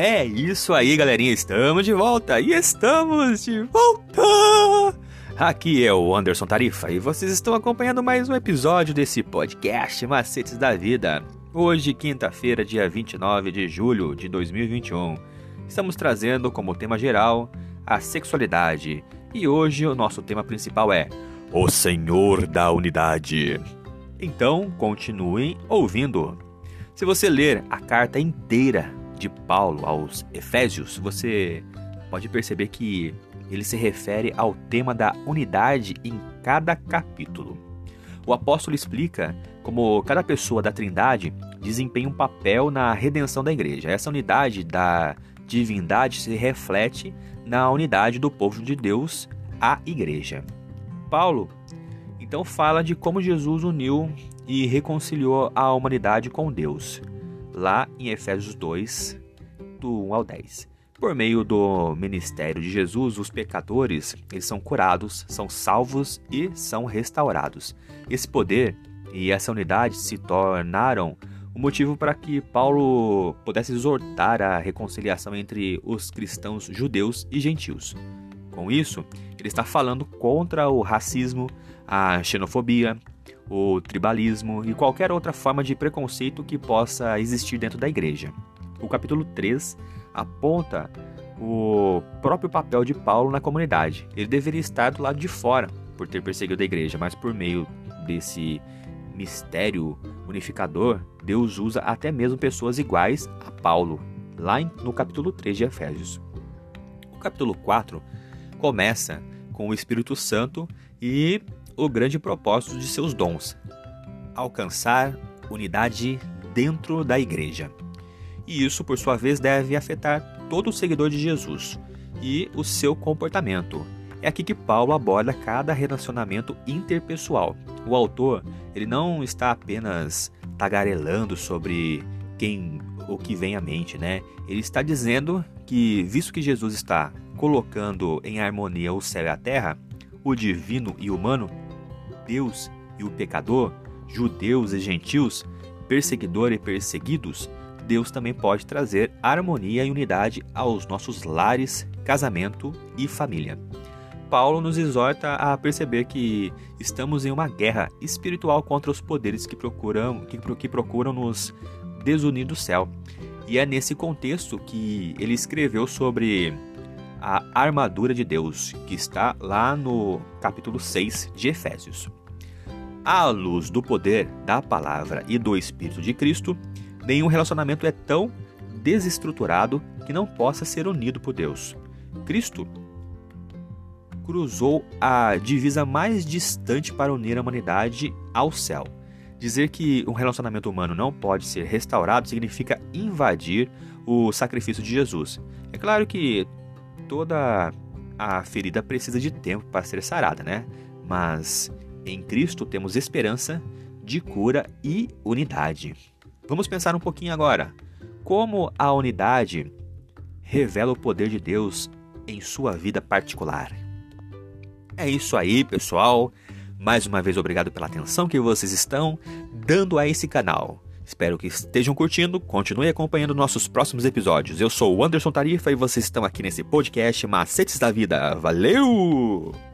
É isso aí, galerinha. Estamos de volta e estamos de volta. Aqui é o Anderson Tarifa e vocês estão acompanhando mais um episódio desse podcast Macetes da Vida. Hoje, quinta-feira, dia 29 de julho de 2021. Estamos trazendo como tema geral a sexualidade e hoje o nosso tema principal é o Senhor da Unidade. Então, continuem ouvindo. Se você ler a carta inteira de Paulo aos Efésios, você pode perceber que ele se refere ao tema da unidade em cada capítulo. O apóstolo explica como cada pessoa da Trindade desempenha um papel na redenção da igreja. Essa unidade da divindade se reflete na unidade do povo de Deus, a igreja. Paulo então fala de como Jesus uniu e reconciliou a humanidade com Deus, lá em Efésios 2, do 1 ao 10. Por meio do ministério de Jesus, os pecadores eles são curados, são salvos e são restaurados. Esse poder e essa unidade se tornaram o motivo para que Paulo pudesse exortar a reconciliação entre os cristãos judeus e gentios. Com isso, ele está falando contra o racismo, a xenofobia, o tribalismo e qualquer outra forma de preconceito que possa existir dentro da igreja. O capítulo 3 aponta o próprio papel de Paulo na comunidade. Ele deveria estar do lado de fora por ter perseguido a igreja, mas por meio desse mistério unificador, Deus usa até mesmo pessoas iguais a Paulo, lá no capítulo 3 de Efésios. O capítulo 4 começa com o Espírito Santo e o grande propósito de seus dons: alcançar unidade dentro da igreja. E isso, por sua vez, deve afetar todo o seguidor de Jesus e o seu comportamento. É aqui que Paulo aborda cada relacionamento interpessoal. O autor, ele não está apenas tagarelando sobre quem o que vem à mente, né? Ele está dizendo que visto que Jesus está colocando em harmonia o céu e a terra, o divino e o humano, Deus e o pecador, judeus e gentios, perseguidor e perseguidos, Deus também pode trazer harmonia e unidade aos nossos lares, casamento e família. Paulo nos exorta a perceber que estamos em uma guerra espiritual contra os poderes que procuram, que, que procuram nos desunir do céu. E é nesse contexto que ele escreveu sobre a armadura de Deus, que está lá no capítulo 6 de Efésios. À luz do poder da palavra e do Espírito de Cristo, nenhum relacionamento é tão desestruturado que não possa ser unido por Deus. Cristo cruzou a divisa mais distante para unir a humanidade ao céu. Dizer que um relacionamento humano não pode ser restaurado significa invadir o sacrifício de Jesus. É claro que toda a ferida precisa de tempo para ser sarada, né? Mas em Cristo temos esperança de cura e unidade. Vamos pensar um pouquinho agora. Como a unidade revela o poder de Deus em sua vida particular? É isso aí, pessoal. Mais uma vez, obrigado pela atenção que vocês estão dando a esse canal. Espero que estejam curtindo, continue acompanhando nossos próximos episódios. Eu sou o Anderson Tarifa e vocês estão aqui nesse podcast Macetes da Vida. Valeu!